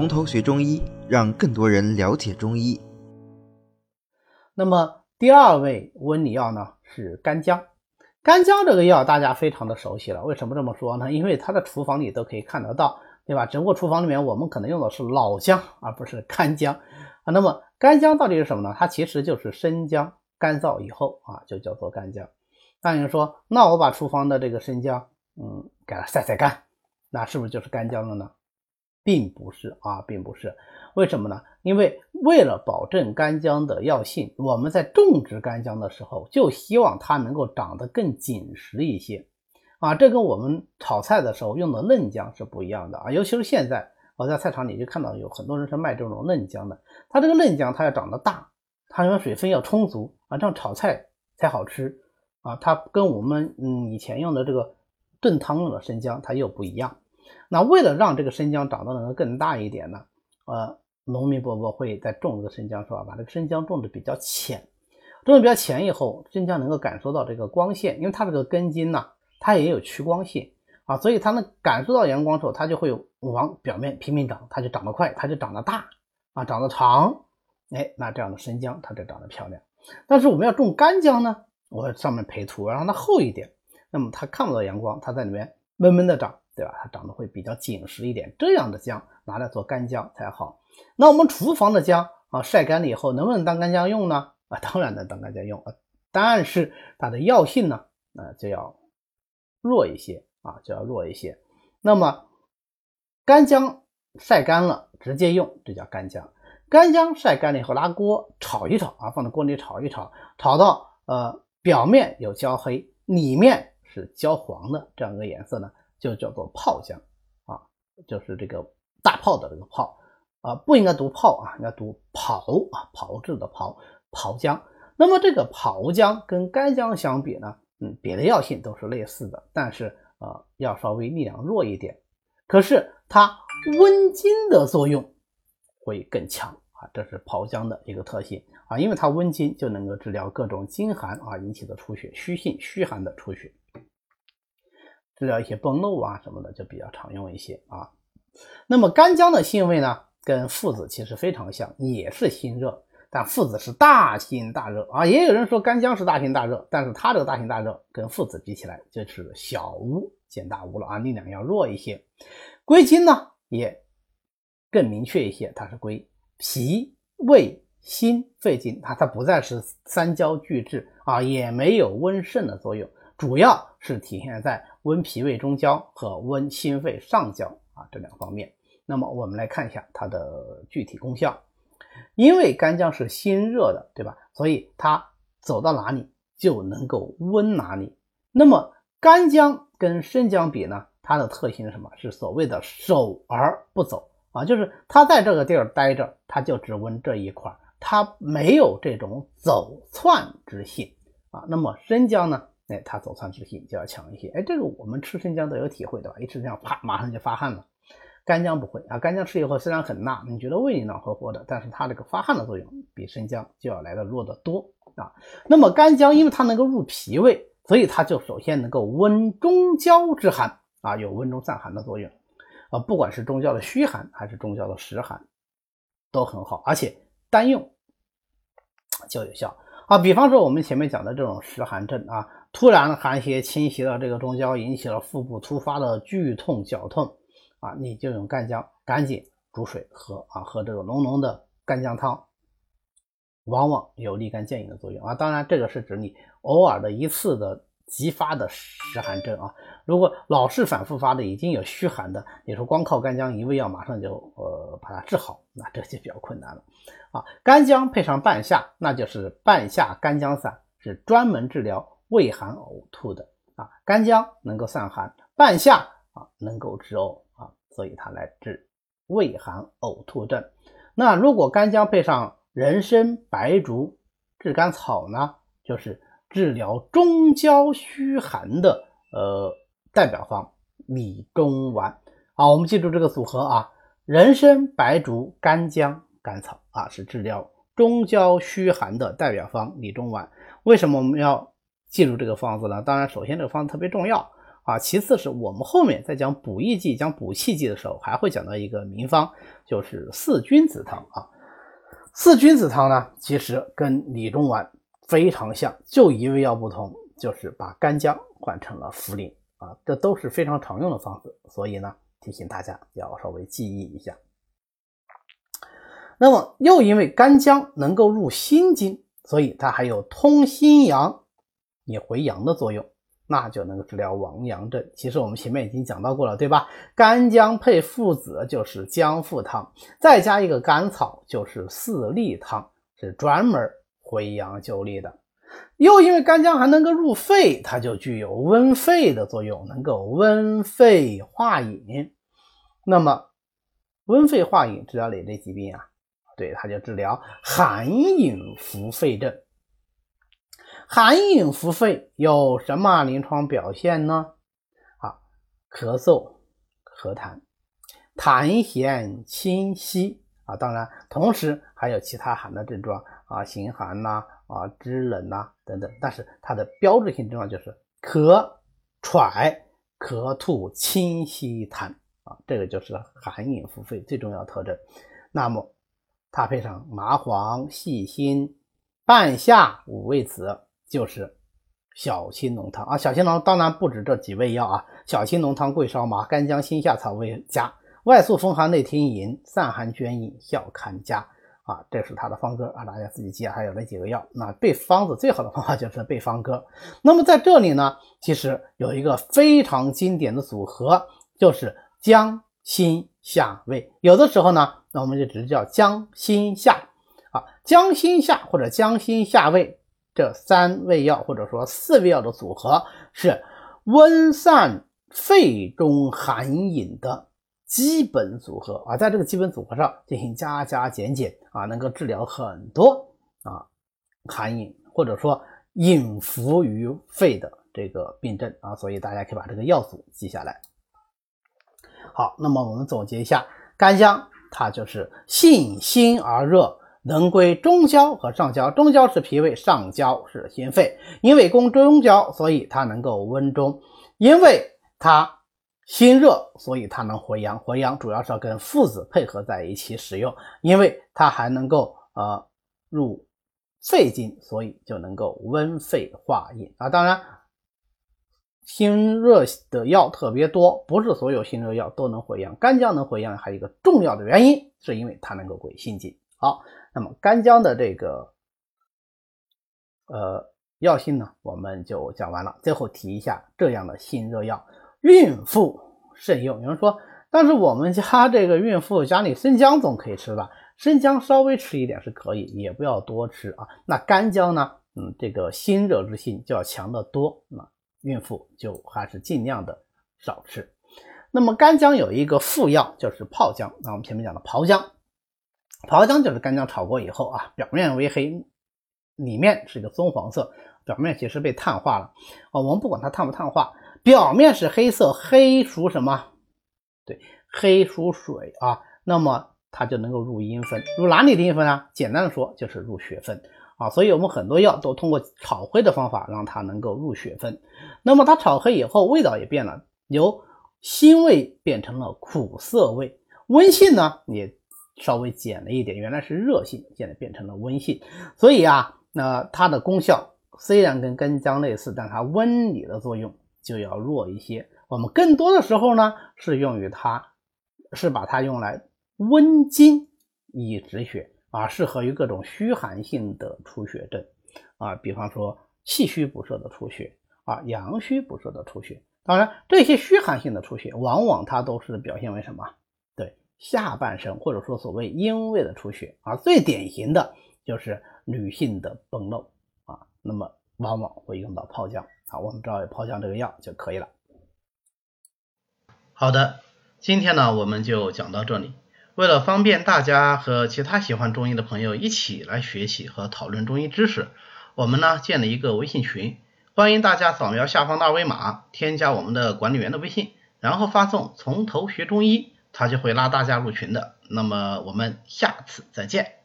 从头学中医，让更多人了解中医。那么第二味温里药呢是干姜。干姜这个药大家非常的熟悉了，为什么这么说呢？因为它的厨房里都可以看得到，对吧？只不过厨房里面我们可能用的是老姜，而不是干姜啊。那么干姜到底是什么呢？它其实就是生姜干燥以后啊，就叫做干姜。那有人说，那我把厨房的这个生姜，嗯，给它晒晒干，那是不是就是干姜了呢？并不是啊，并不是。为什么呢？因为为了保证干姜的药性，我们在种植干姜的时候，就希望它能够长得更紧实一些啊。这跟我们炒菜的时候用的嫩姜是不一样的啊。尤其是现在我在菜场里就看到有很多人是卖这种嫩姜的，它这个嫩姜它要长得大，它因为水分要充足啊，这样炒菜才好吃啊。它跟我们嗯以前用的这个炖汤用的生姜它又不一样。那为了让这个生姜长得能够更大一点呢，呃，农民伯伯会在种这个生姜时候，把这个生姜种的比较浅，种的比较浅以后，生姜能够感受到这个光线，因为它这个根茎呢，它也有趋光性啊，所以它能感受到阳光之后，它就会往表面拼命长，它就长得快，它就长得大啊，长得长，哎，那这样的生姜它就长得漂亮。但是我们要种干姜呢，我上面培土，让它厚一点，那么它看不到阳光，它在里面闷闷的长。对吧？它长得会比较紧实一点，这样的姜拿来做干姜才好。那我们厨房的姜啊，晒干了以后能不能当干姜用呢？啊，当然能当干姜用啊，但是它的药性呢，啊就要弱一些啊，就要弱一些。那么干姜晒干了直接用，这叫干姜。干姜晒干了以后拿锅炒一炒啊，放在锅里炒一炒，炒到呃表面有焦黑，里面是焦黄的这样一个颜色呢。就叫做泡姜啊，就是这个大炮的这个炮啊，不应该读炮啊，应该读炮啊，炮制的炮，炮姜。那么这个炮姜跟干姜相比呢，嗯，别的药性都是类似的，但是啊，要稍微力量弱一点。可是它温经的作用会更强啊，这是炮姜的一个特性啊，因为它温经，就能够治疗各种经寒啊引起的出血，虚性虚寒的出血。治疗一些崩漏啊什么的就比较常用一些啊。那么干姜的性味呢，跟附子其实非常像，也是辛热，但附子是大辛大热啊。也有人说干姜是大辛大热，但是它这个大辛大热跟附子比起来就是小巫见大巫了啊，力量要弱一些。归经呢也更明确一些，它是归脾、胃、心、肺经，它它不再是三焦俱治啊，也没有温肾的作用。主要是体现在温脾胃中焦和温心肺上焦啊这两方面。那么我们来看一下它的具体功效。因为干姜是辛热的，对吧？所以它走到哪里就能够温哪里。那么干姜跟生姜比呢？它的特性是什么？是所谓的守而不走啊，就是它在这个地儿待着，它就只温这一块，它没有这种走窜之性啊。那么生姜呢？哎，它走窜之性就要强一些。哎，这个我们吃生姜都有体会，对吧？一吃这样，啪，马上就发汗了。干姜不会啊，干姜吃以后虽然很辣，你觉得胃里暖和和的，但是它这个发汗的作用比生姜就要来的弱得多啊。那么干姜因为它能够入脾胃，所以它就首先能够温中焦之寒啊，有温中散寒的作用啊。不管是中焦的虚寒还是中焦的实寒，都很好，而且单用就有效啊。比方说我们前面讲的这种实寒症啊。突然寒邪侵袭了这个中焦，引起了腹部突发的剧痛、绞痛啊，你就用干姜赶紧煮水喝啊，喝这个浓浓的干姜汤，往往有立竿见影的作用啊。当然，这个是指你偶尔的一次的急发的湿寒症啊。如果老是反复发的，已经有虚寒的，你说光靠干姜一味药马上就呃把它治好，那这就比较困难了啊。干姜配上半夏，那就是半夏干姜散，是专门治疗。胃寒呕吐的啊，干姜能够散寒，半夏啊能够治呕啊，所以它来治胃寒呕吐症。那如果干姜配上人参、白术、炙甘草呢，就是治疗中焦虚寒的呃代表方理中丸。好，我们记住这个组合啊，人参、白术、干姜、甘草啊，是治疗中焦虚寒的代表方理中丸。为什么我们要？记住这个方子呢？当然，首先这个方子特别重要啊。其次是我们后面在讲补益剂、讲补气剂的时候，还会讲到一个名方，就是四君子汤啊。四君子汤呢，其实跟理中丸非常像，就一味药不同，就是把干姜换成了茯苓啊，这都是非常常用的方子，所以呢，提醒大家要稍微记忆一下。那么又因为干姜能够入心经，所以它还有通心阳、以回阳的作用，那就能够治疗亡阳症。其实我们前面已经讲到过了，对吧？干姜配附子就是姜附汤，再加一个甘草就是四利汤，是专门回阳救利的。又因为干姜还能够入肺，它就具有温肺的作用，能够温肺化饮。那么温肺化饮治疗哪类疾病啊？对，它就治疗寒饮伏肺症。寒饮伏肺有什么临床表现呢？啊，咳嗽、咳痰、痰涎清晰啊，当然，同时还有其他寒的症状啊，形寒呐，啊，肢冷呐等等。但是它的标志性症状就是咳、喘、咳吐清晰痰啊，这个就是寒饮伏肺最重要特征。那么。它配上麻黄、细辛、半夏、五味子，就是小青龙汤啊。小青龙当然不止这几味药啊，小青龙汤、桂烧麻、干姜、辛夏草味加外素风寒内听饮、散寒捐饮、效堪家啊，这是它的方歌啊，大家自己记啊。还有那几个药，那背方子最好的方法就是背方歌。那么在这里呢，其实有一个非常经典的组合，就是姜、辛、夏味。有的时候呢。那我们就只是叫姜辛夏啊，姜辛夏或者姜辛夏味这三味药或者说四味药的组合是温散肺中寒饮的基本组合啊，在这个基本组合上进行加加减减啊，能够治疗很多啊寒饮或者说饮伏于肺的这个病症啊，所以大家可以把这个药组记下来。好，那么我们总结一下，干姜。它就是性辛而热，能归中焦和上焦。中焦是脾胃，上焦是心肺。因为攻中焦，所以它能够温中；因为它心热，所以它能回阳。回阳主要是要跟附子配合在一起使用，因为它还能够呃入肺经，所以就能够温肺化饮啊。当然。心热的药特别多，不是所有心热药都能回阳。干姜能回阳，还有一个重要的原因，是因为它能够归心经。好，那么干姜的这个呃药性呢，我们就讲完了。最后提一下这样的心热药，孕妇慎用。有人说，但是我们家这个孕妇家里生姜总可以吃吧？生姜稍微吃一点是可以，也不要多吃啊。那干姜呢？嗯，这个辛热之性就要强得多。那孕妇就还是尽量的少吃。那么干姜有一个副药，就是泡姜。那我们前面讲的炮姜，炮姜就是干姜炒过以后啊，表面微黑，里面是一个棕黄色，表面其实被碳化了啊。我们不管它碳不碳化，表面是黑色，黑属什么？对，黑属水啊。那么它就能够入阴分，入哪里的阴分啊？简单的说就是入血分。啊，所以我们很多药都通过炒黑的方法让它能够入血分。那么它炒黑以后，味道也变了，由辛味变成了苦涩味，温性呢也稍微减了一点，原来是热性，现在变成了温性。所以啊，那它的功效虽然跟干姜类似，但它温里的作用就要弱一些。我们更多的时候呢是用于它，是把它用来温经以止血。啊，适合于各种虚寒性的出血症，啊，比方说气虚不摄的出血，啊，阳虚不摄的出血。当然，这些虚寒性的出血，往往它都是表现为什么？对，下半身或者说所谓阴位的出血，啊，最典型的就是女性的崩漏，啊，那么往往会用到炮姜，好，我们知道炮姜这个药就可以了。好的，今天呢我们就讲到这里。为了方便大家和其他喜欢中医的朋友一起来学习和讨论中医知识，我们呢建了一个微信群，欢迎大家扫描下方的二维码，添加我们的管理员的微信，然后发送“从头学中医”，他就会拉大家入群的。那么我们下次再见。